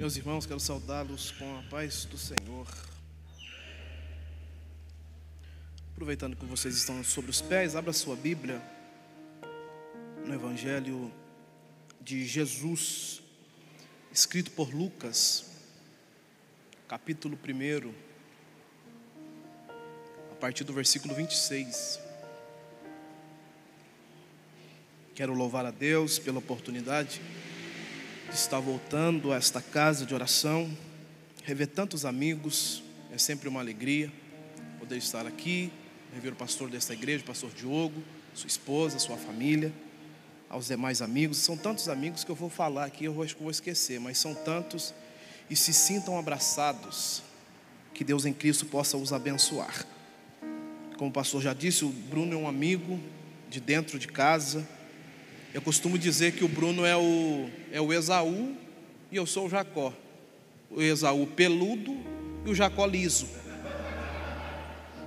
Meus irmãos, quero saudá-los com a paz do Senhor. Aproveitando que vocês estão sobre os pés, abra sua Bíblia no Evangelho de Jesus, escrito por Lucas, capítulo 1, a partir do versículo 26. Quero louvar a Deus pela oportunidade de estar voltando a esta casa de oração, rever tantos amigos, é sempre uma alegria poder estar aqui, rever o pastor desta igreja, o pastor Diogo, sua esposa, sua família, aos demais amigos. São tantos amigos que eu vou falar aqui, eu acho que vou esquecer, mas são tantos e se sintam abraçados. Que Deus em Cristo possa os abençoar. Como o pastor já disse, o Bruno é um amigo de dentro de casa eu costumo dizer que o Bruno é o, é o Esaú e eu sou o Jacó. O Esaú peludo e o Jacó liso.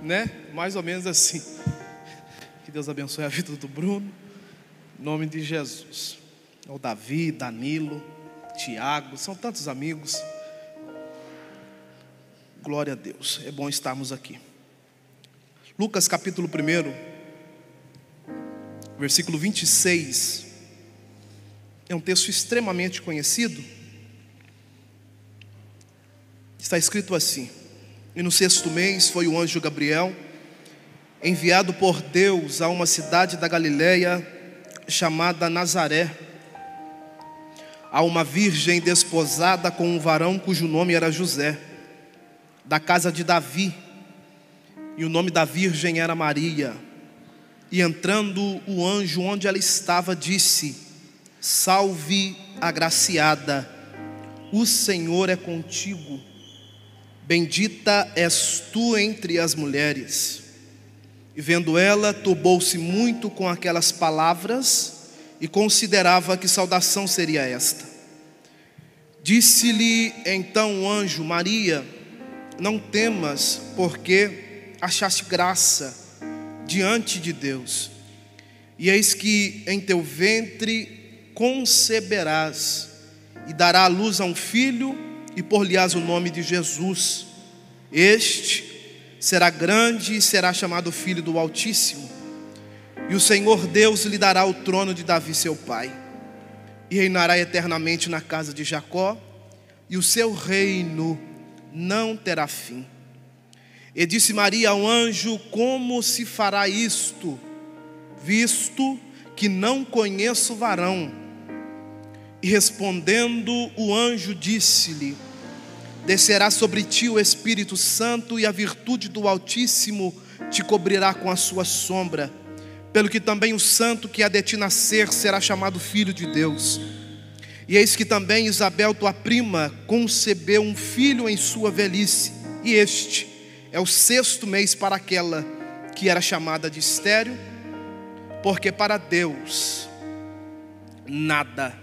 Né? Mais ou menos assim. Que Deus abençoe a vida do Bruno. Em nome de Jesus. O Davi, Danilo, Tiago, são tantos amigos. Glória a Deus. É bom estarmos aqui. Lucas capítulo 1 versículo 26. É um texto extremamente conhecido. Está escrito assim: E no sexto mês foi o anjo Gabriel, enviado por Deus a uma cidade da Galiléia chamada Nazaré, a uma virgem desposada com um varão cujo nome era José, da casa de Davi, e o nome da virgem era Maria. E entrando o anjo onde ela estava, disse: Salve, agraciada, o Senhor é contigo. Bendita és tu entre as mulheres. E vendo ela, turbou-se muito com aquelas palavras e considerava que saudação seria esta. Disse-lhe então o anjo: Maria, não temas, porque achaste graça diante de Deus. E eis que em teu ventre conceberás e dará a luz a um filho e por-lhe-ás o nome de Jesus. Este será grande e será chamado filho do Altíssimo. E o Senhor Deus lhe dará o trono de Davi seu pai. E reinará eternamente na casa de Jacó, e o seu reino não terá fim. E disse Maria ao anjo: Como se fará isto, visto que não conheço varão? E respondendo, o anjo disse-lhe: Descerá sobre ti o Espírito Santo, e a virtude do Altíssimo te cobrirá com a sua sombra. Pelo que também o santo que há de ti nascer será chamado filho de Deus. E eis que também Isabel, tua prima, concebeu um filho em sua velhice, e este é o sexto mês para aquela que era chamada de estéreo, porque para Deus nada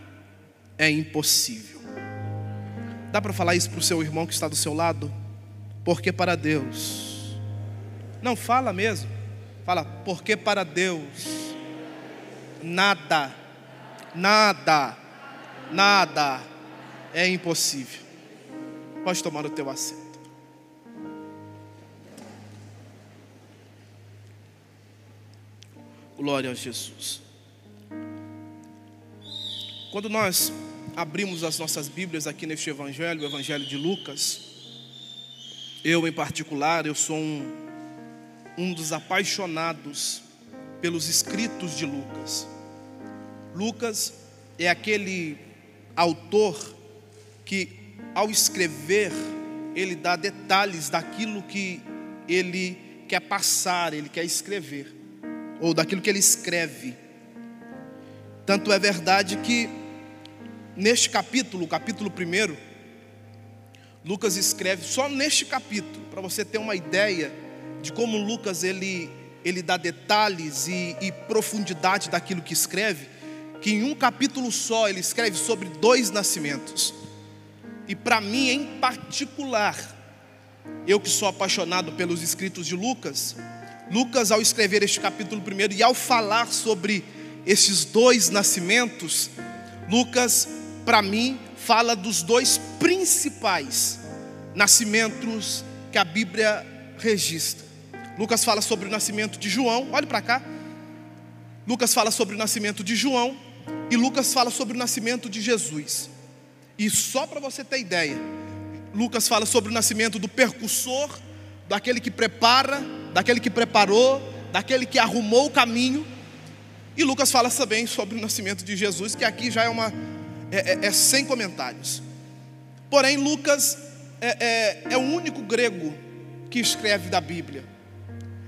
é impossível. Dá para falar isso para o seu irmão que está do seu lado? Porque para Deus, não fala mesmo, fala, porque para Deus nada, nada, nada é impossível. Pode tomar o teu assento. Glória a Jesus. Quando nós abrimos as nossas Bíblias aqui neste Evangelho, o Evangelho de Lucas, eu em particular, eu sou um, um dos apaixonados pelos escritos de Lucas. Lucas é aquele autor que, ao escrever, ele dá detalhes daquilo que ele quer passar, ele quer escrever ou daquilo que ele escreve. Tanto é verdade que neste capítulo, capítulo 1, Lucas escreve só neste capítulo, para você ter uma ideia de como Lucas ele, ele dá detalhes e, e profundidade daquilo que escreve, que em um capítulo só ele escreve sobre dois nascimentos. E para mim em particular, eu que sou apaixonado pelos escritos de Lucas, Lucas, ao escrever este capítulo primeiro e ao falar sobre esses dois nascimentos, Lucas para mim, fala dos dois principais nascimentos que a Bíblia registra. Lucas fala sobre o nascimento de João, olhe para cá. Lucas fala sobre o nascimento de João e Lucas fala sobre o nascimento de Jesus. E só para você ter ideia, Lucas fala sobre o nascimento do percussor, daquele que prepara, daquele que preparou, daquele que arrumou o caminho. E Lucas fala também sobre o nascimento de Jesus, que aqui já é uma é, é, é sem comentários. Porém, Lucas é, é, é, o único grego que escreve da Bíblia.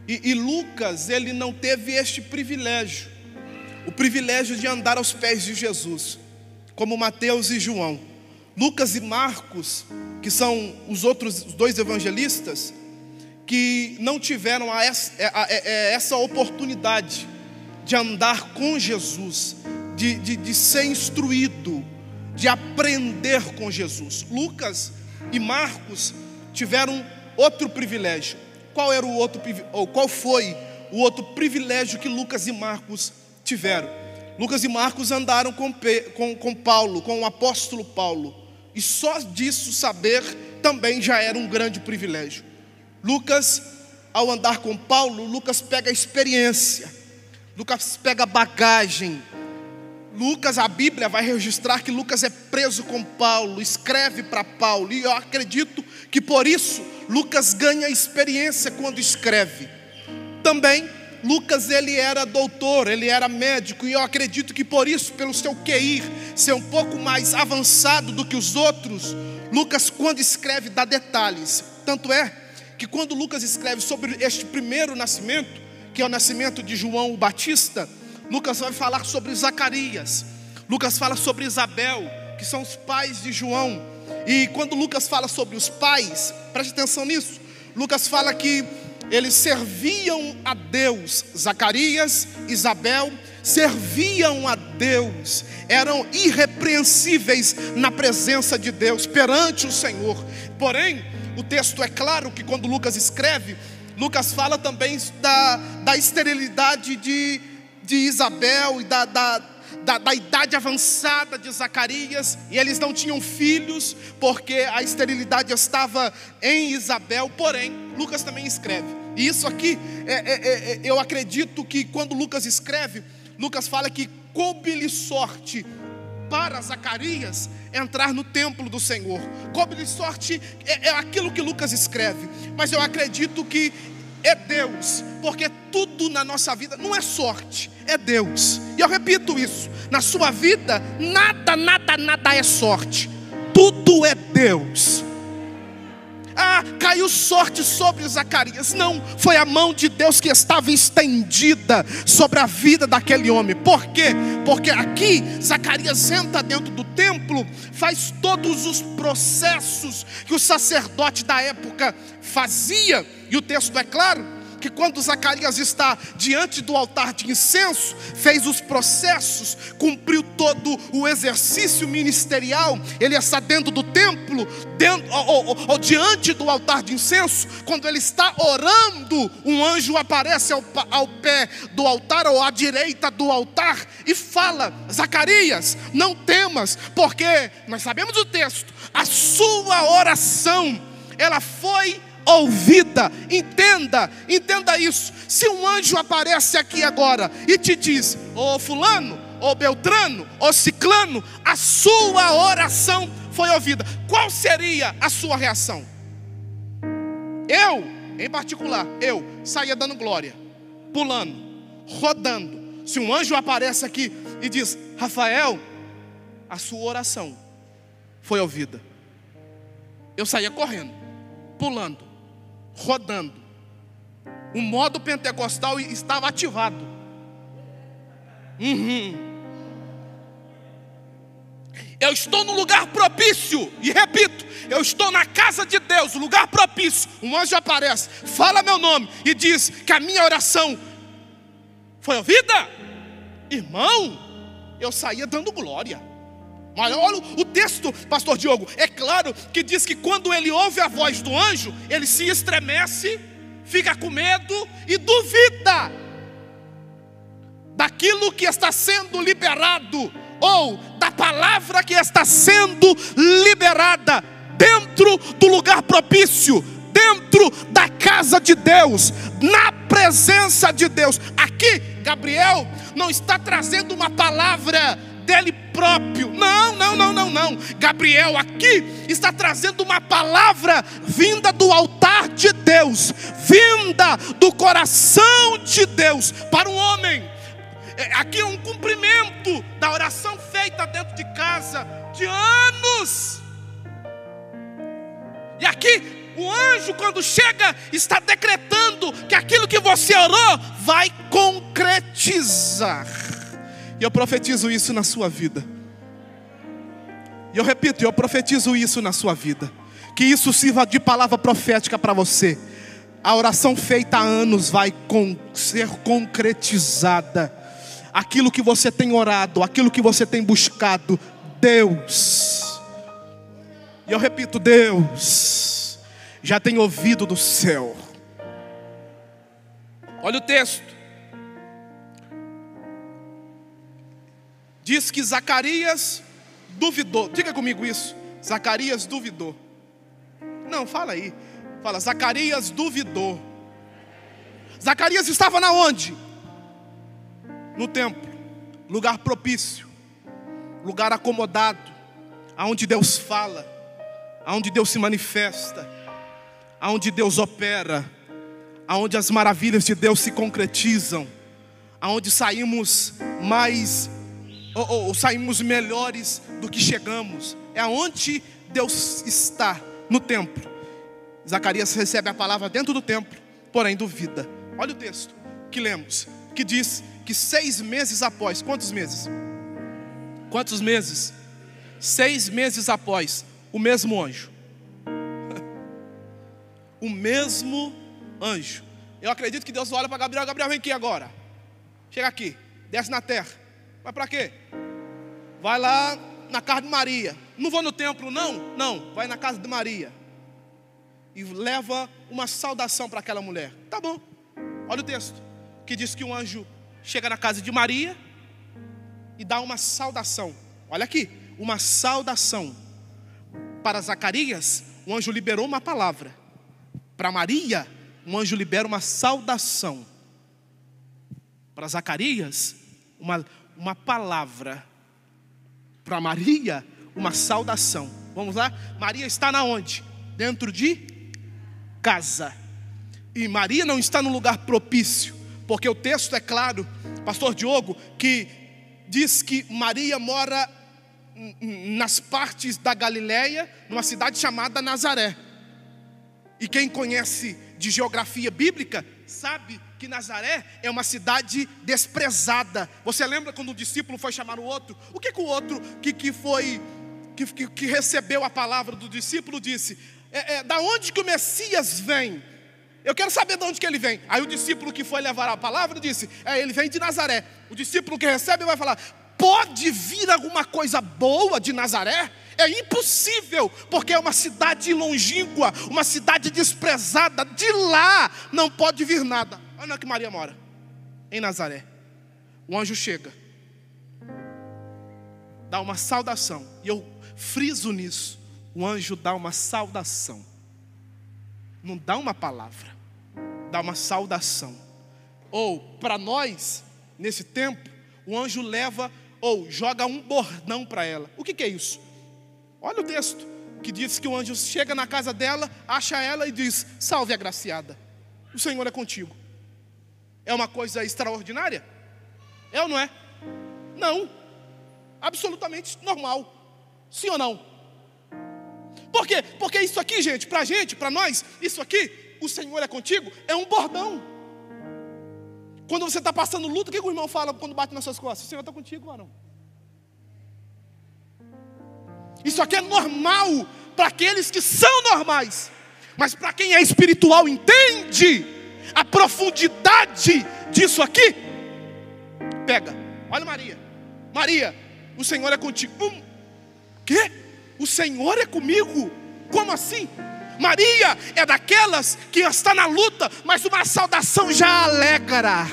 E, e Lucas, ele não teve este privilégio, o privilégio de andar aos pés de Jesus, como Mateus e João. Lucas e Marcos, que são os outros dois evangelistas, que não tiveram a essa, a, a, essa oportunidade de andar com Jesus, de, de, de ser instruído, de aprender com Jesus. Lucas e Marcos tiveram outro privilégio. Qual era o outro ou qual foi o outro privilégio que Lucas e Marcos tiveram? Lucas e Marcos andaram com, com, com Paulo, com o apóstolo Paulo, e só disso saber também já era um grande privilégio. Lucas, ao andar com Paulo, Lucas pega experiência, Lucas pega bagagem, Lucas, a Bíblia vai registrar que Lucas é preso com Paulo, escreve para Paulo, e eu acredito que por isso Lucas ganha experiência quando escreve. Também Lucas ele era doutor, ele era médico, e eu acredito que por isso, pelo seu QI ser um pouco mais avançado do que os outros, Lucas quando escreve dá detalhes. Tanto é que quando Lucas escreve sobre este primeiro nascimento, que é o nascimento de João o Batista, Lucas vai falar sobre Zacarias. Lucas fala sobre Isabel, que são os pais de João. E quando Lucas fala sobre os pais, preste atenção nisso. Lucas fala que eles serviam a Deus. Zacarias, Isabel serviam a Deus, eram irrepreensíveis na presença de Deus, perante o Senhor. Porém, o texto é claro que quando Lucas escreve, Lucas fala também da, da esterilidade de de Isabel e da, da, da, da, idade avançada de Zacarias, e eles não tinham filhos, porque a esterilidade estava em Isabel, porém, Lucas também escreve. E isso aqui, é, é, é, é eu acredito que quando Lucas escreve, Lucas fala que coube-lhe sorte para Zacarias entrar no templo do Senhor. Coube-lhe sorte é, é aquilo que Lucas escreve, mas eu acredito que é Deus, porque tudo na nossa vida não é sorte, é Deus. E eu repito isso: na sua vida, nada, nada, nada é sorte, tudo é Deus. Ah, caiu sorte sobre Zacarias. Não, foi a mão de Deus que estava estendida sobre a vida daquele homem. Por quê? Porque aqui Zacarias entra dentro do templo, faz todos os processos que o sacerdote da época fazia e o texto é claro que quando Zacarias está diante do altar de incenso, fez os processos, cumpriu todo o exercício ministerial, ele está dentro do templo, dentro, ou, ou, ou diante do altar de incenso, quando ele está orando, um anjo aparece ao, ao pé do altar ou à direita do altar e fala: Zacarias, não temas, porque nós sabemos o texto, a sua oração, ela foi ouvida. Entenda, entenda isso. Se um anjo aparece aqui agora e te diz, ô oh, fulano, ô oh, Beltrano, ô oh, Ciclano, a sua oração foi ouvida. Qual seria a sua reação? Eu, em particular, eu saía dando glória, pulando, rodando. Se um anjo aparece aqui e diz, Rafael, a sua oração foi ouvida. Eu saía correndo, pulando, rodando. O modo pentecostal estava ativado. Uhum. Eu estou no lugar propício, e repito, eu estou na casa de Deus, lugar propício. Um anjo aparece, fala meu nome e diz que a minha oração foi ouvida. Irmão, eu saía dando glória. Olha o texto, pastor Diogo, é claro que diz que quando ele ouve a voz do anjo, ele se estremece, fica com medo e duvida daquilo que está sendo liberado ou da palavra que está sendo liberada dentro do lugar propício, dentro da casa de Deus, na presença de Deus. Aqui, Gabriel não está trazendo uma palavra dele próprio. Não, não, não, não, não. Gabriel aqui está trazendo uma palavra vinda do altar de Deus, vinda do coração de Deus para o homem. É, aqui é um cumprimento da oração feita dentro de casa de anos. E aqui o anjo, quando chega, está decretando que aquilo que você orou vai concretizar. E eu profetizo isso na sua vida. E eu repito, eu profetizo isso na sua vida. Que isso sirva de palavra profética para você. A oração feita há anos vai com, ser concretizada. Aquilo que você tem orado, aquilo que você tem buscado, Deus. E eu repito, Deus já tem ouvido do céu. Olha o texto. Diz que Zacarias duvidou. Diga comigo isso. Zacarias duvidou. Não, fala aí. Fala, Zacarias duvidou. Zacarias estava na onde? No templo, lugar propício, lugar acomodado, aonde Deus fala, aonde Deus se manifesta, aonde Deus opera, aonde as maravilhas de Deus se concretizam, aonde saímos mais ou, ou, saímos melhores do que chegamos. É aonde Deus está, no templo. Zacarias recebe a palavra dentro do templo, porém duvida. Olha o texto que lemos, que diz que seis meses após, quantos meses? Quantos meses? Seis meses após, o mesmo anjo. o mesmo anjo. Eu acredito que Deus olha para Gabriel, Gabriel vem aqui agora. Chega aqui, desce na terra. Vai para quê? Vai lá na casa de Maria. Não vou no templo, não? Não, vai na casa de Maria. E leva uma saudação para aquela mulher. Tá bom. Olha o texto. Que diz que um anjo chega na casa de Maria e dá uma saudação. Olha aqui, uma saudação. Para Zacarias, o anjo liberou uma palavra. Para Maria, um anjo libera uma saudação. Para Zacarias, uma, uma palavra para Maria uma saudação. Vamos lá? Maria está na onde? Dentro de casa. E Maria não está no lugar propício, porque o texto é claro, pastor Diogo, que diz que Maria mora nas partes da Galileia, numa cidade chamada Nazaré. E quem conhece de geografia bíblica sabe que Nazaré é uma cidade desprezada. Você lembra quando o discípulo foi chamar o outro? O que, que o outro que, que foi que, que, que recebeu a palavra do discípulo disse? É, é, da onde que o Messias vem? Eu quero saber de onde que ele vem. Aí o discípulo que foi levar a palavra disse: é, ele vem de Nazaré. O discípulo que recebe vai falar: pode vir alguma coisa boa de Nazaré? É impossível, porque é uma cidade longínqua, uma cidade desprezada. De lá não pode vir nada. Olha onde que Maria mora, em Nazaré. O anjo chega, dá uma saudação, e eu friso nisso: o anjo dá uma saudação, não dá uma palavra, dá uma saudação. Ou, para nós, nesse tempo, o anjo leva ou joga um bordão para ela. O que, que é isso? Olha o texto que diz que o anjo chega na casa dela, acha ela e diz: Salve agraciada, o Senhor é contigo. É uma coisa extraordinária? É ou não é? Não, absolutamente normal. Sim ou não? Por quê? Porque isso aqui, gente, para gente, para nós, isso aqui, o Senhor é contigo, é um bordão. Quando você está passando luta, o que o irmão fala quando bate nas suas costas? O Senhor está contigo, varão. Isso aqui é normal para aqueles que são normais, mas para quem é espiritual entende a profundidade disso aqui. Pega, olha Maria, Maria, o Senhor é contigo. Um, que? O Senhor é comigo? Como assim? Maria é daquelas que está na luta, mas uma saudação já alegra.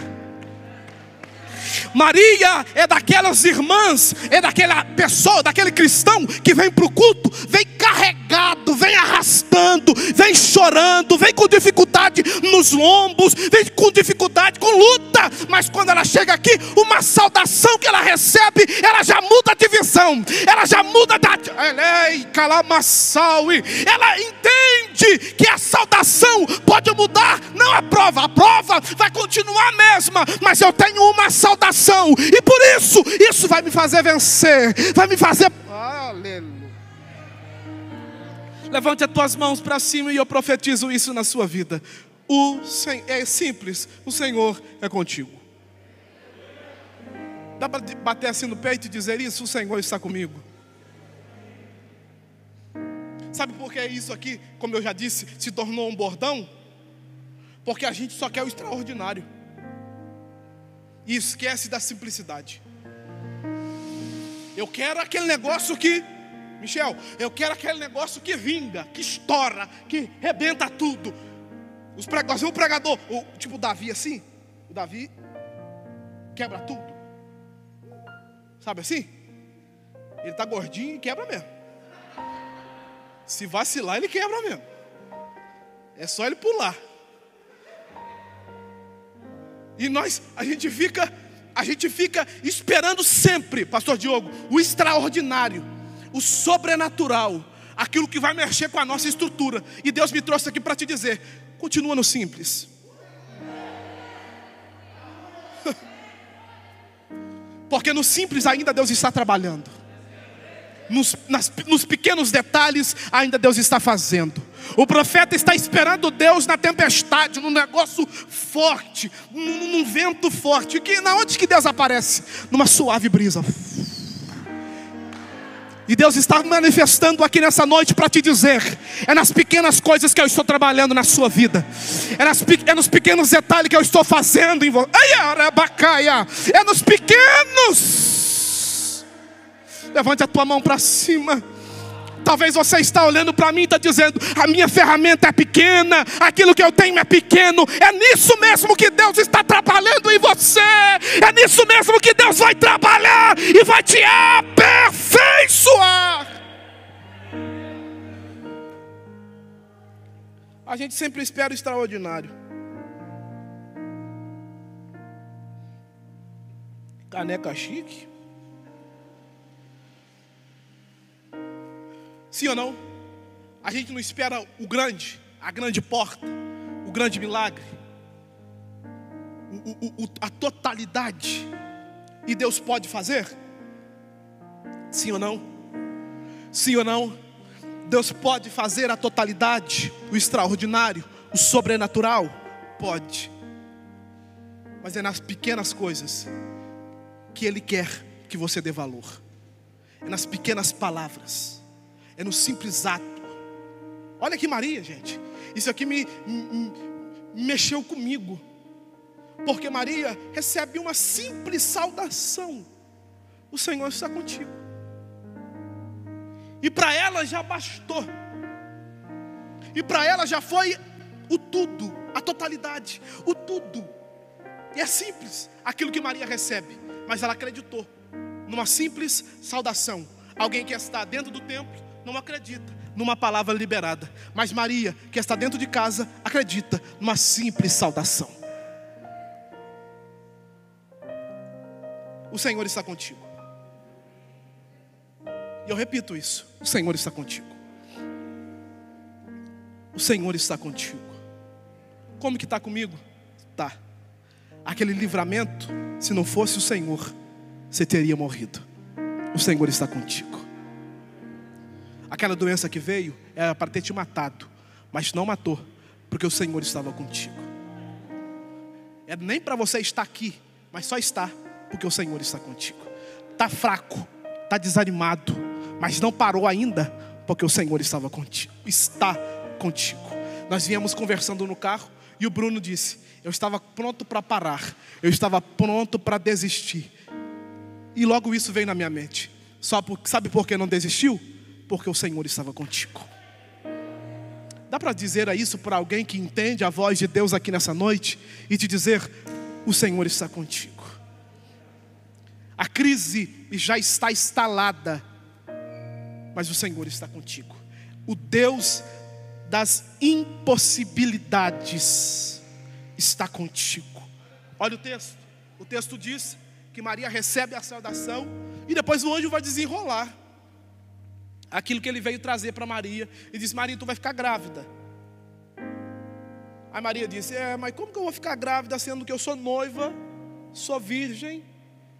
Maria é daquelas irmãs, é daquela pessoa, daquele cristão que vem para o culto, vem carregado, vem arrastando, vem chorando, vem com dificuldade nos lombos, vem com dificuldade, com luta, mas quando ela chega aqui, uma saudação que ela recebe, ela já muda de visão, ela já muda da. Ela entende que a saudação pode mudar, não a prova, a prova vai continuar a mesma, mas eu tenho uma saudação, e por isso, isso vai me fazer vencer, vai me fazer. Aleluia. Levante as tuas mãos para cima e eu profetizo isso na sua vida. O é simples, o Senhor é contigo. Dá para bater assim no peito e dizer isso? O Senhor está comigo. Sabe por que isso aqui, como eu já disse, se tornou um bordão? Porque a gente só quer o extraordinário. E esquece da simplicidade. Eu quero aquele negócio que Michel, eu quero aquele negócio que vinga, que estoura, que rebenta tudo. Os pregadores, um pregador, o, tipo o Davi assim, o Davi quebra tudo. Sabe assim? Ele está gordinho e quebra mesmo. Se vacilar, ele quebra mesmo. É só ele pular. E nós, a gente fica, a gente fica esperando sempre, Pastor Diogo, o extraordinário o sobrenatural, aquilo que vai mexer com a nossa estrutura. E Deus me trouxe aqui para te dizer: continua no simples. Porque no simples ainda Deus está trabalhando. Nos, nas, nos, pequenos detalhes, ainda Deus está fazendo. O profeta está esperando Deus na tempestade, num negócio forte, num, num vento forte. Que na onde que Deus aparece? Numa suave brisa. E Deus está manifestando aqui nessa noite para te dizer: é nas pequenas coisas que eu estou trabalhando na sua vida, é, nas, é nos pequenos detalhes que eu estou fazendo em você. É nos pequenos. Levante a tua mão para cima. Talvez você está olhando para mim e está dizendo: a minha ferramenta é pequena, aquilo que eu tenho é pequeno. É nisso mesmo que Deus está trabalhando em você. É nisso mesmo que Deus vai trabalhar e vai te aperfeiçoar. A gente sempre espera o extraordinário. Caneca chique. Sim ou não? A gente não espera o grande, a grande porta, o grande milagre, o, o, a totalidade. E Deus pode fazer? Sim ou não? Sim ou não? Deus pode fazer a totalidade, o extraordinário, o sobrenatural? Pode. Mas é nas pequenas coisas que Ele quer que você dê valor. É nas pequenas palavras é no simples ato. Olha aqui, Maria, gente. Isso aqui me, me, me mexeu comigo. Porque Maria recebe uma simples saudação. O Senhor está contigo. E para ela já bastou. E para ela já foi o tudo, a totalidade, o tudo. E é simples aquilo que Maria recebe, mas ela acreditou numa simples saudação. Alguém que está dentro do templo, não acredita numa palavra liberada. Mas Maria, que está dentro de casa, acredita numa simples saudação. O Senhor está contigo. E eu repito isso: o Senhor está contigo. O Senhor está contigo. Como que está comigo? Tá. Aquele livramento, se não fosse o Senhor, você teria morrido. O Senhor está contigo. Aquela doença que veio era para ter te matado, mas não matou, porque o Senhor estava contigo. É nem para você estar aqui, mas só está, porque o Senhor está contigo. Está fraco, está desanimado, mas não parou ainda, porque o Senhor estava contigo. Está contigo. Nós viemos conversando no carro e o Bruno disse: Eu estava pronto para parar, eu estava pronto para desistir. E logo isso veio na minha mente. Só por, sabe por que não desistiu? Porque o Senhor estava contigo. Dá para dizer isso para alguém que entende a voz de Deus aqui nessa noite e te dizer: O Senhor está contigo. A crise já está instalada, mas o Senhor está contigo. O Deus das impossibilidades está contigo. Olha o texto. O texto diz que Maria recebe a saudação e depois o anjo vai desenrolar aquilo que ele veio trazer para Maria e diz: Maria, tu vai ficar grávida. Aí Maria disse: É, mas como que eu vou ficar grávida sendo que eu sou noiva, sou virgem?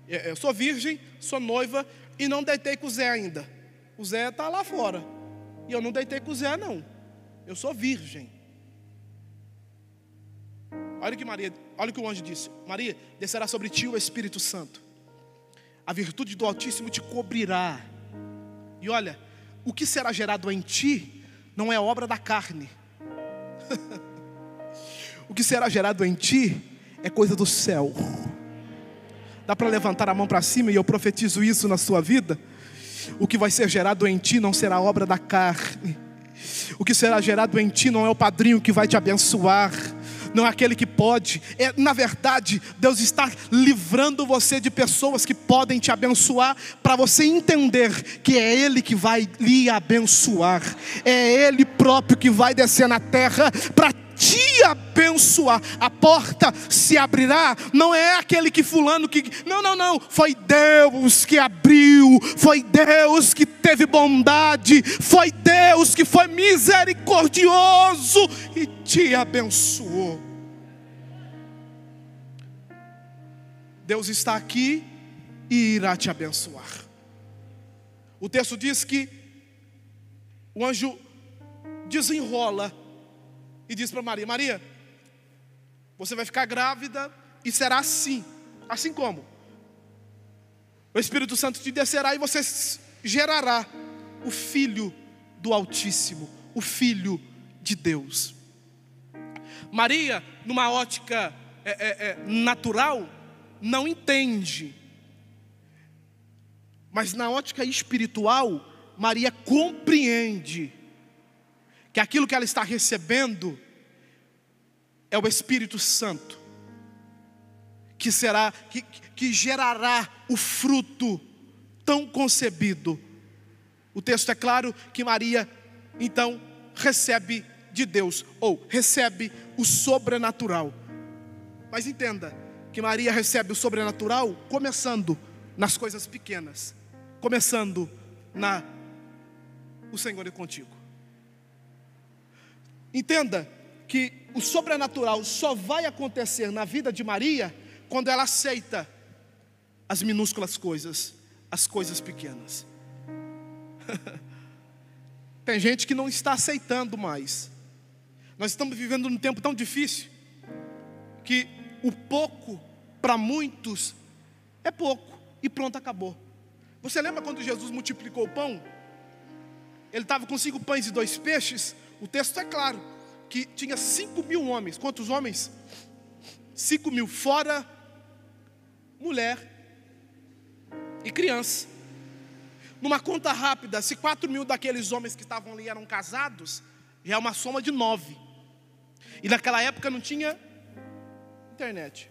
É, eu sou virgem, sou noiva e não deitei com o Zé ainda. O Zé está lá fora. E eu não deitei com o Zé, não. Eu sou virgem. Olha que Maria, olha o que o anjo disse: Maria, descerá sobre ti o Espírito Santo. A virtude do Altíssimo te cobrirá. E olha, o que será gerado em ti não é obra da carne. o que será gerado em ti é coisa do céu. Dá para levantar a mão para cima e eu profetizo isso na sua vida? O que vai ser gerado em ti não será obra da carne. O que será gerado em ti não é o padrinho que vai te abençoar não é aquele que pode. É, na verdade, Deus está livrando você de pessoas que podem te abençoar, para você entender que é Ele que vai lhe abençoar, é Ele próprio que vai descer na terra para te abençoar. A porta se abrirá, não é aquele que fulano que. Não, não, não. Foi Deus que abriu, foi Deus que teve bondade, foi Deus que foi misericordioso e te abençoou. Deus está aqui e irá te abençoar. O texto diz que o anjo desenrola e diz para Maria: Maria, você vai ficar grávida e será assim. Assim como? O Espírito Santo te descerá e você gerará o Filho do Altíssimo, o Filho de Deus. Maria, numa ótica é, é, é, natural, não entende, mas na ótica espiritual, Maria compreende que aquilo que ela está recebendo é o Espírito Santo, que será, que, que gerará o fruto tão concebido. O texto é claro que Maria, então, recebe de Deus, ou recebe o sobrenatural. Mas entenda que Maria recebe o sobrenatural começando nas coisas pequenas, começando na o Senhor é contigo. Entenda que o sobrenatural só vai acontecer na vida de Maria quando ela aceita as minúsculas coisas, as coisas pequenas. Tem gente que não está aceitando mais. Nós estamos vivendo num tempo tão difícil que o pouco para muitos é pouco e pronto, acabou. Você lembra quando Jesus multiplicou o pão? Ele estava com cinco pães e dois peixes. O texto é claro que tinha cinco mil homens. Quantos homens? Cinco mil, fora mulher e criança. Numa conta rápida, se quatro mil daqueles homens que estavam ali eram casados, já é uma soma de nove. E naquela época não tinha internet.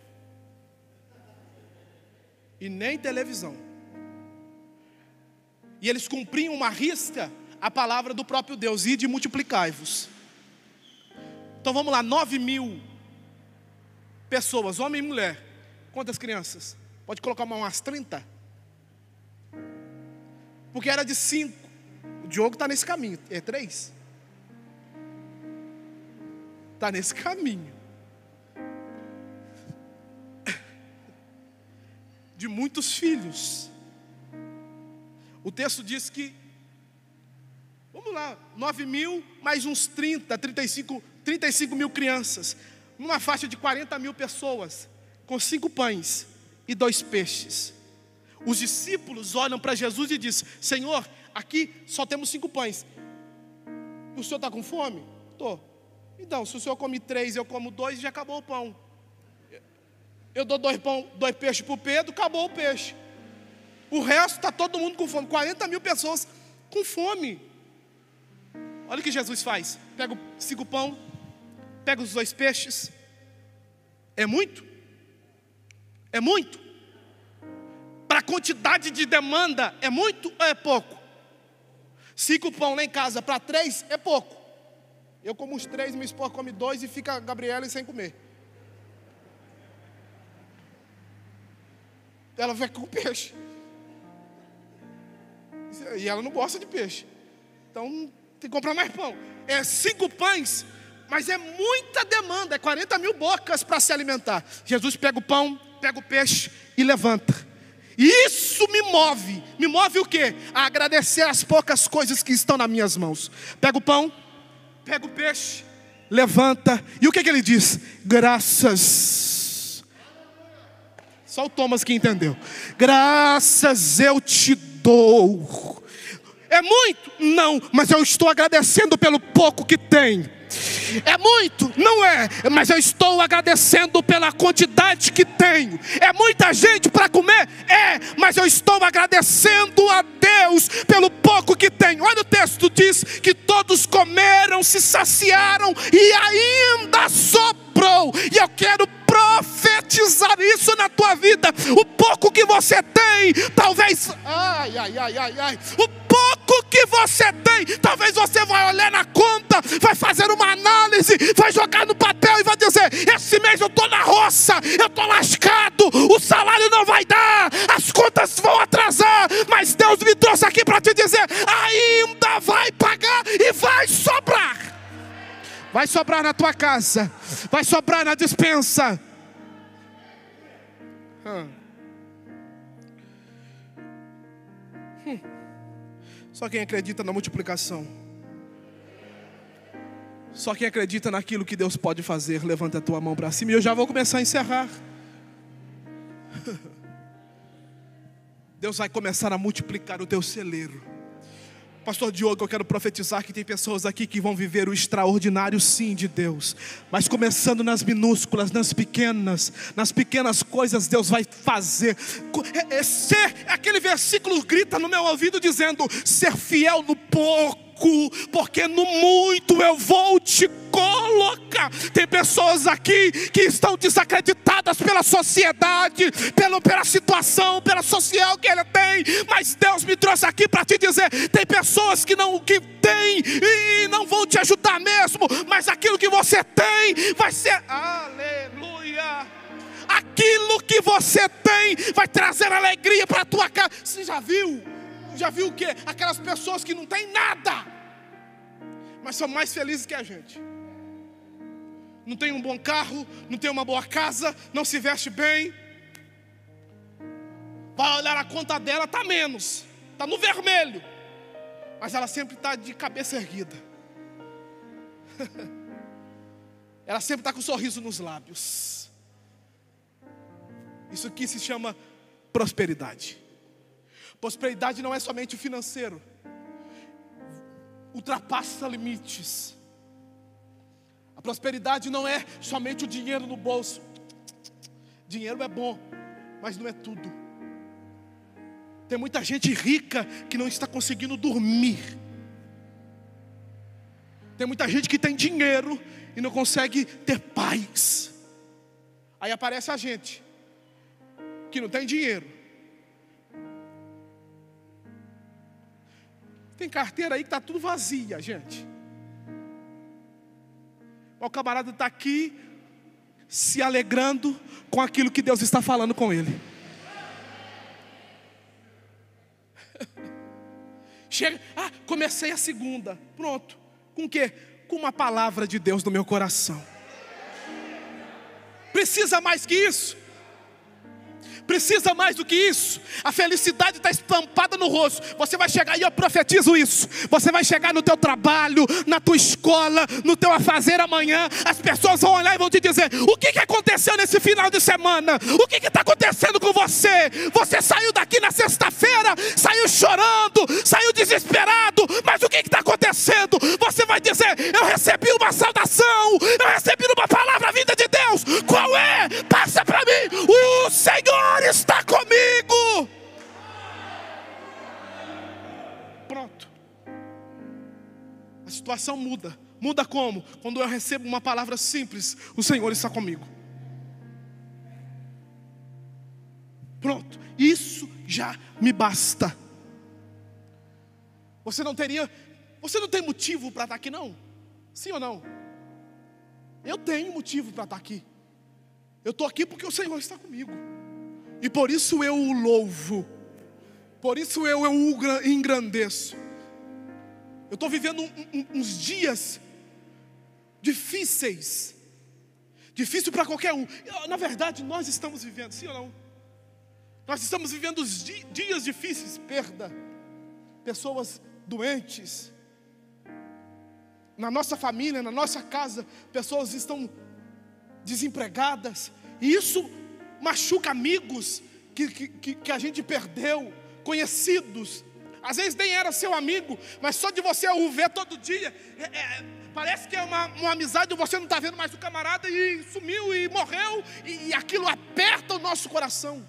E nem televisão. E eles cumpriam uma risca a palavra do próprio Deus, e de multiplicai-vos. Então vamos lá, nove mil pessoas, homem e mulher. Quantas crianças? Pode colocar umas 30? Porque era de cinco. O Diogo está nesse caminho. É três? Está nesse caminho. De muitos filhos. O texto diz que Vamos lá, 9 mil mais uns 30, 35, 35 mil crianças, numa faixa de 40 mil pessoas, com cinco pães e dois peixes. Os discípulos olham para Jesus e dizem: Senhor, aqui só temos cinco pães. O senhor está com fome? Estou. Então, se o senhor come três, eu como dois, já acabou o pão. Eu dou dois, pão, dois peixes para o Pedro, acabou o peixe. O resto está todo mundo com fome. 40 mil pessoas com fome. Olha o que Jesus faz: pega cinco pão, pega os dois peixes. É muito? É muito? Para quantidade de demanda é muito ou é pouco? Cinco pão lá em casa para três é pouco. Eu como os três, minha esposa come dois e fica a Gabriela sem comer. Ela vai com peixe. E ela não gosta de peixe. Então tem que comprar mais pão. É cinco pães, mas é muita demanda. É 40 mil bocas para se alimentar. Jesus pega o pão, pega o peixe e levanta. Isso me move. Me move o quê? A agradecer as poucas coisas que estão nas minhas mãos. Pega o pão, pega o peixe, levanta. E o que, que ele diz? Graças. Só o Thomas que entendeu. Graças eu te dou. É muito? Não, mas eu estou agradecendo pelo pouco que tem. É muito? Não é, mas eu estou agradecendo pela quantidade que tenho. É muita gente para comer? É, mas eu estou agradecendo a Deus pelo pouco que tenho. Olha o texto diz que todos comeram, se saciaram e ainda sobrou. E eu quero profetizar isso na tua vida. O pouco que você tem, talvez. Ai, ai, ai, ai, ai. O pouco que você tem, talvez você vai olhar na conta, vai fazer uma análise, vai jogar no papel e vai dizer: esse mês eu estou na roça, eu estou lascado, o salário não vai dar, as contas vão atrasar, mas Deus me trouxe aqui para te dizer: ainda vai pagar e vai sobrar. Vai sobrar na tua casa, vai sobrar na dispensa. Hum. Só quem acredita na multiplicação. Só quem acredita naquilo que Deus pode fazer, levanta a tua mão para cima e eu já vou começar a encerrar. Deus vai começar a multiplicar o teu celeiro. Pastor Diogo, eu quero profetizar que tem pessoas aqui que vão viver o extraordinário sim de Deus, mas começando nas minúsculas, nas pequenas, nas pequenas coisas Deus vai fazer. É, é ser, aquele versículo grita no meu ouvido dizendo: ser fiel no pouco porque no muito eu vou te colocar. Tem pessoas aqui que estão desacreditadas pela sociedade, pela, pela situação, pela social que ele tem, mas Deus me trouxe aqui para te dizer: tem pessoas que não que tem e não vão te ajudar mesmo, mas aquilo que você tem vai ser aleluia. Aquilo que você tem vai trazer alegria para a tua casa. Você já viu? Já viu o que? Aquelas pessoas que não têm nada, mas são mais felizes que a gente. Não tem um bom carro, não tem uma boa casa, não se veste bem. Vai olhar a conta dela, está menos, está no vermelho, mas ela sempre está de cabeça erguida. ela sempre está com um sorriso nos lábios. Isso aqui se chama prosperidade. Prosperidade não é somente o financeiro, ultrapassa limites. A prosperidade não é somente o dinheiro no bolso. Dinheiro é bom, mas não é tudo. Tem muita gente rica que não está conseguindo dormir. Tem muita gente que tem dinheiro e não consegue ter paz. Aí aparece a gente que não tem dinheiro, Tem carteira aí que está tudo vazia, gente. O camarada está aqui se alegrando com aquilo que Deus está falando com ele. Chega, ah, comecei a segunda. Pronto. Com o quê? Com uma palavra de Deus no meu coração. Precisa mais que isso? Precisa mais do que isso. A felicidade está estampada no rosto. Você vai chegar e eu profetizo isso. Você vai chegar no teu trabalho, na tua escola, no teu a fazer amanhã. As pessoas vão olhar e vão te dizer: o que, que aconteceu nesse final de semana? O que está acontecendo com você? Você saiu daqui na sexta-feira, saiu chorando, saiu desesperado. Mas o que está acontecendo? Você vai dizer: eu recebi uma saudação, eu recebi uma palavra vinda de Deus. Qual é? Passa para mim. O Senhor Senhor está comigo. Pronto. A situação muda. Muda como? Quando eu recebo uma palavra simples: O Senhor está comigo. Pronto. Isso já me basta. Você não teria, você não tem motivo para estar aqui, não? Sim ou não? Eu tenho motivo para estar aqui. Eu estou aqui porque o Senhor está comigo. E por isso eu o louvo. Por isso eu, eu o engrandeço. Eu estou vivendo um, um, uns dias difíceis. Difícil para qualquer um. Na verdade, nós estamos vivendo, sim ou não? Nós estamos vivendo os dias difíceis, perda, pessoas doentes. Na nossa família, na nossa casa, pessoas estão desempregadas, e isso machuca amigos que, que, que a gente perdeu, conhecidos, às vezes nem era seu amigo, mas só de você o ver todo dia, é, é, parece que é uma, uma amizade, você não está vendo mais o camarada e sumiu e morreu, e, e aquilo aperta o nosso coração.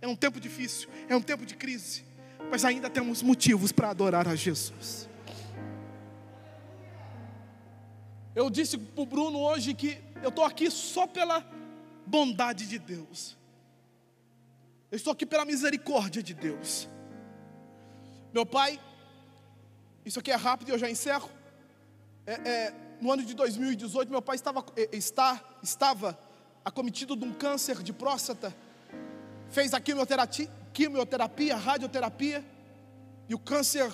É um tempo difícil, é um tempo de crise, mas ainda temos motivos para adorar a Jesus. Eu disse para o Bruno hoje que eu estou aqui só pela bondade de Deus. Eu estou aqui pela misericórdia de Deus. Meu pai, isso aqui é rápido e eu já encerro. É, é, no ano de 2018, meu pai estava, é, está, estava acometido de um câncer de próstata. Fez a quimioterapia, quimioterapia, radioterapia. E o câncer,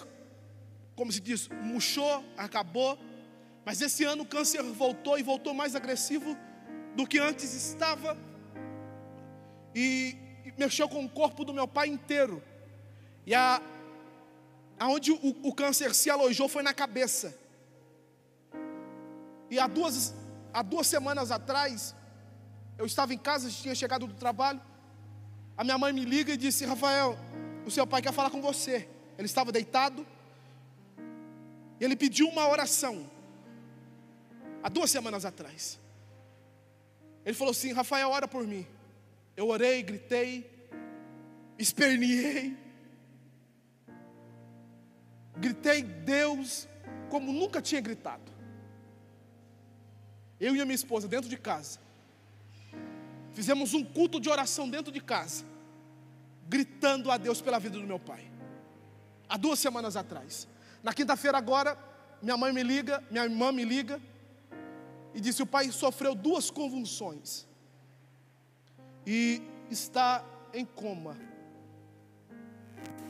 como se diz, murchou, acabou. Mas esse ano o câncer voltou e voltou mais agressivo do que antes estava. E, mexeu com o corpo do meu pai inteiro. E a, aonde o, o câncer se alojou foi na cabeça. E há duas, há duas semanas atrás, eu estava em casa, tinha chegado do trabalho. A minha mãe me liga e disse: Rafael, o seu pai quer falar com você. Ele estava deitado. E ele pediu uma oração. Há duas semanas atrás. Ele falou assim: Rafael, ora por mim. Eu orei, gritei, esperneei. Gritei Deus como nunca tinha gritado. Eu e a minha esposa dentro de casa. Fizemos um culto de oração dentro de casa, gritando a Deus pela vida do meu pai. Há duas semanas atrás. Na quinta-feira agora, minha mãe me liga, minha irmã me liga e disse: o pai sofreu duas convulsões e está em coma.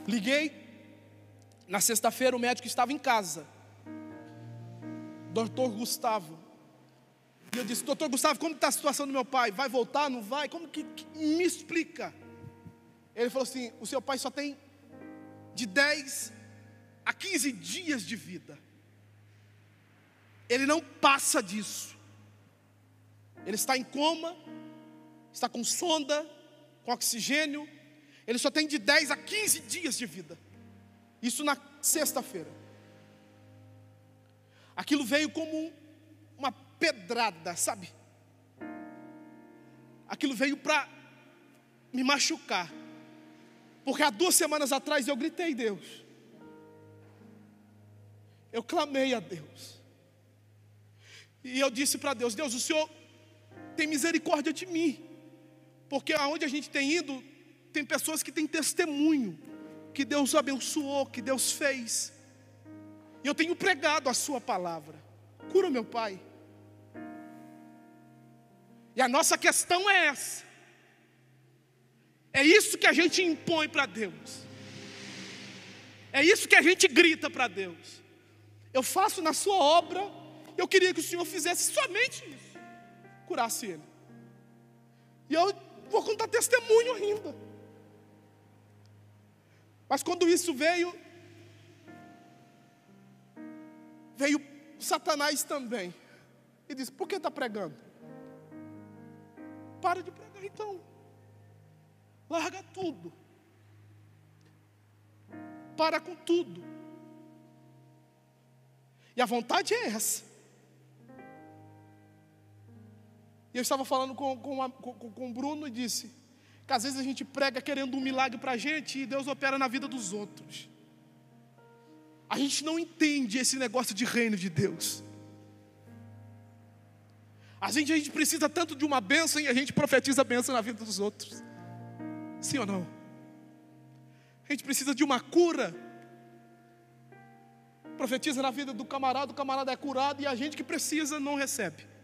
Liguei na sexta-feira o médico estava em casa. Doutor Gustavo. E eu disse, doutor Gustavo, como está a situação do meu pai? Vai voltar, não vai? Como que, que me explica? Ele falou assim: o seu pai só tem de 10 a 15 dias de vida. Ele não passa disso. Ele está em coma, está com sonda, com oxigênio. Ele só tem de 10 a 15 dias de vida. Isso na sexta-feira. Aquilo veio como uma pedrada, sabe? Aquilo veio para me machucar. Porque há duas semanas atrás eu gritei Deus. Eu clamei a Deus. E eu disse para Deus: Deus, o Senhor tem misericórdia de mim. Porque aonde a gente tem ido, tem pessoas que têm testemunho que Deus abençoou, que Deus fez. E eu tenho pregado a Sua palavra. Cura meu pai. E a nossa questão é essa. É isso que a gente impõe para Deus. É isso que a gente grita para Deus. Eu faço na Sua obra. Eu queria que o Senhor fizesse somente isso. Curasse ele. E eu vou contar testemunho ainda. Mas quando isso veio, veio Satanás também. E disse: Por que está pregando? Para de pregar então. Larga tudo. Para com tudo. E a vontade é essa. E eu estava falando com, com, com, com o Bruno e disse: que às vezes a gente prega querendo um milagre para a gente e Deus opera na vida dos outros. A gente não entende esse negócio de reino de Deus. A gente, a gente precisa tanto de uma bênção e a gente profetiza a bênção na vida dos outros. Sim ou não? A gente precisa de uma cura. Profetiza na vida do camarada, o camarada é curado e a gente que precisa não recebe.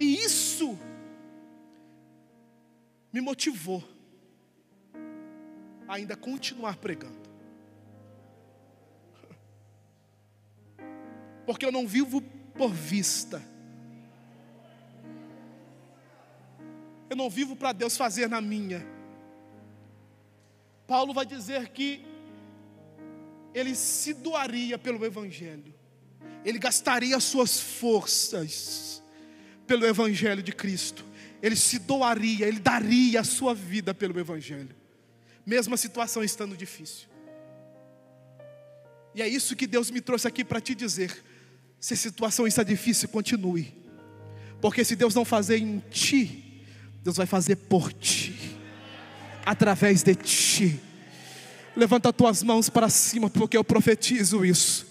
E isso me motivou a ainda continuar pregando. Porque eu não vivo por vista. Eu não vivo para Deus fazer na minha. Paulo vai dizer que ele se doaria pelo Evangelho, ele gastaria suas forças pelo Evangelho de Cristo, ele se doaria, ele daria a sua vida pelo Evangelho, mesmo a situação estando difícil. E é isso que Deus me trouxe aqui para te dizer: se a situação está difícil, continue, porque se Deus não fazer em ti, Deus vai fazer por ti, através de ti. Levanta tuas mãos para cima, porque eu profetizo isso.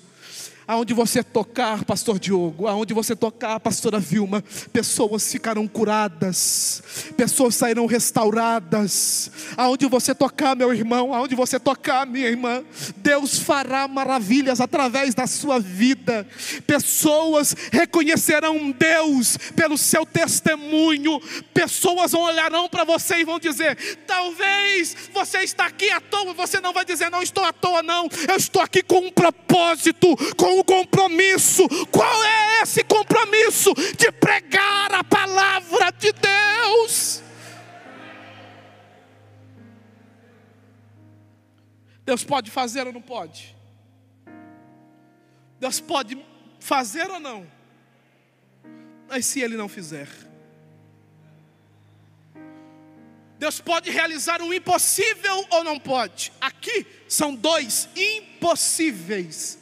Aonde você tocar, pastor Diogo, aonde você tocar, pastora Vilma, pessoas ficarão curadas, pessoas sairão restauradas. Aonde você tocar, meu irmão, aonde você tocar, minha irmã, Deus fará maravilhas através da sua vida. Pessoas reconhecerão Deus pelo seu testemunho. Pessoas olharão para você e vão dizer: talvez você está aqui à toa. Você não vai dizer, não estou à toa, não. Eu estou aqui com um propósito, com um compromisso. Qual é esse compromisso? De pregar a palavra de Deus. Deus pode fazer ou não pode? Deus pode fazer ou não? Mas se Ele não fizer, Deus pode realizar o impossível ou não pode? Aqui são dois impossíveis.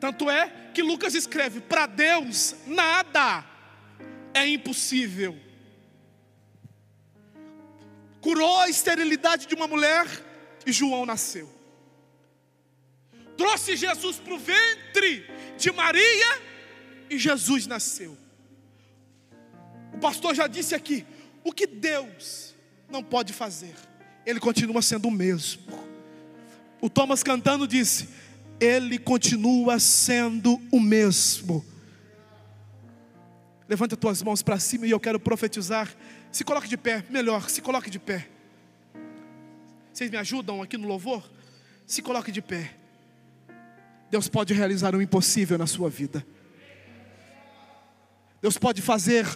Tanto é que Lucas escreve: para Deus nada é impossível. Curou a esterilidade de uma mulher e João nasceu. Trouxe Jesus para o ventre de Maria e Jesus nasceu. O pastor já disse aqui: o que Deus não pode fazer, Ele continua sendo o mesmo. O Thomas cantando disse: ele continua sendo o mesmo. Levanta tuas mãos para cima e eu quero profetizar. Se coloque de pé, melhor, se coloque de pé. Vocês me ajudam aqui no louvor? Se coloque de pé. Deus pode realizar o impossível na sua vida. Deus pode fazer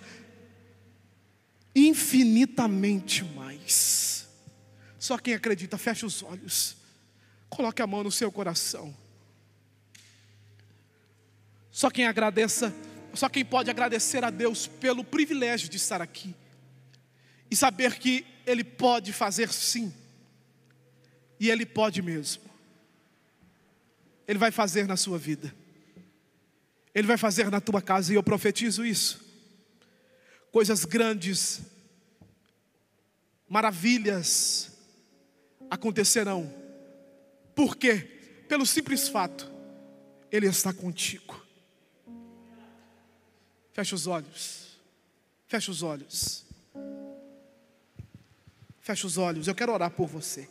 infinitamente mais. Só quem acredita, feche os olhos. Coloque a mão no seu coração. Só quem agradeça, só quem pode agradecer a Deus pelo privilégio de estar aqui e saber que Ele pode fazer sim, e Ele pode mesmo. Ele vai fazer na sua vida, Ele vai fazer na tua casa, e eu profetizo isso. Coisas grandes, maravilhas acontecerão, por quê? Pelo simples fato, Ele está contigo. Feche os olhos. Feche os olhos. Feche os olhos. Eu quero orar por você.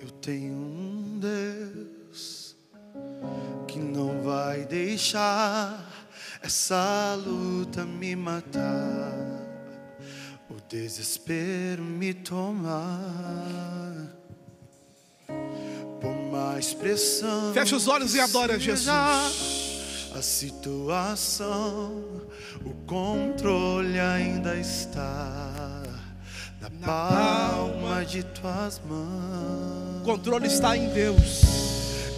Eu tenho um Deus que não vai deixar essa luta me matar, o desespero me tomar. Por mais pressão. Feche os olhos e adora Jesus a situação, o controle ainda está na palma de tuas mãos. O controle está em Deus.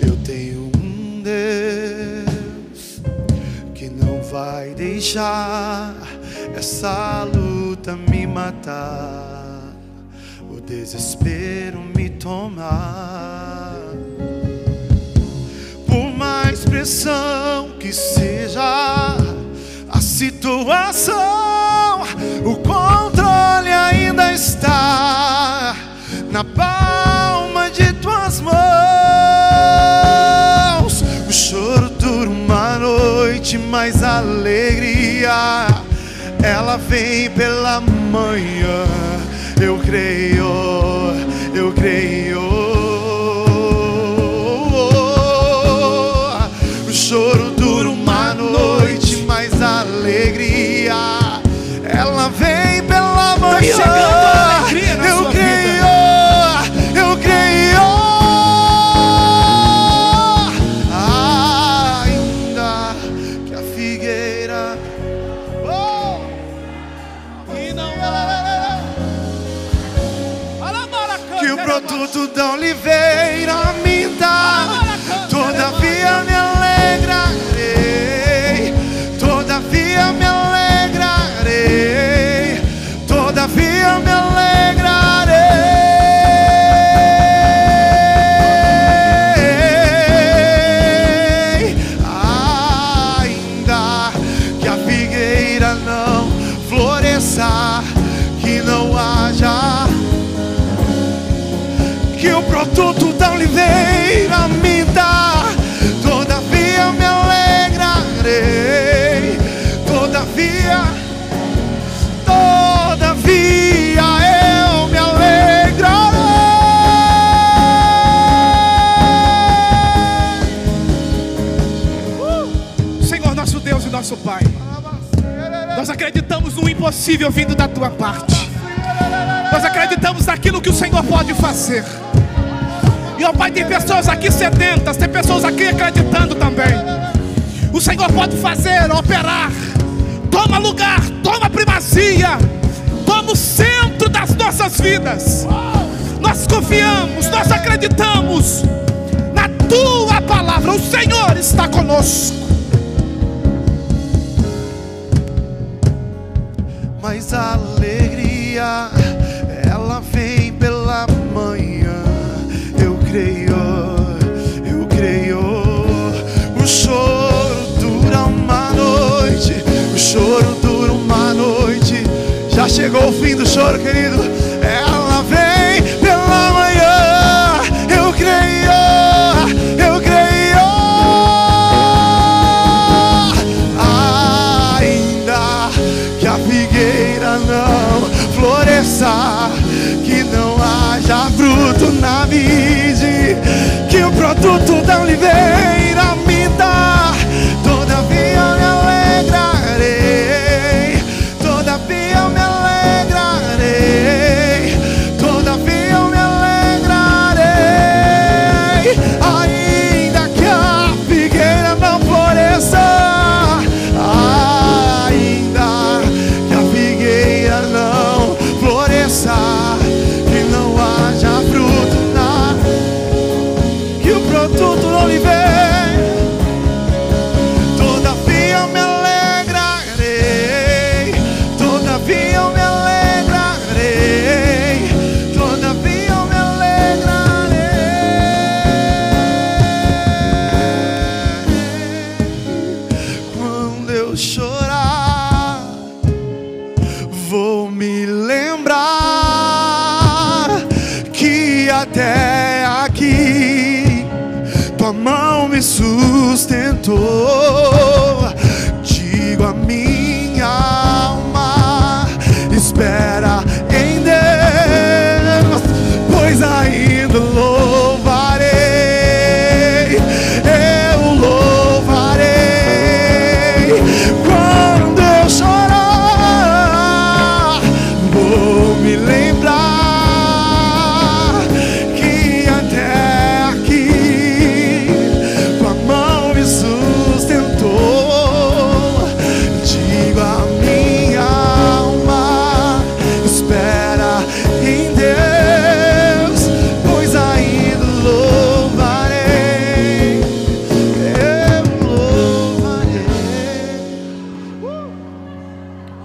Eu tenho um Deus que não vai deixar essa luta me matar, o desespero me tomar expressão que seja a situação, o controle ainda está na palma de tuas mãos. O choro dura uma noite, mas a alegria ela vem pela manhã. Eu creio, eu creio. worship you. toma lugar, toma primazia, toma o centro das nossas vidas. Nós confiamos, nós acreditamos na tua palavra. O Senhor está conosco. Mas a alegria chegou o fim do choro, querido. Oliveira. Cristo.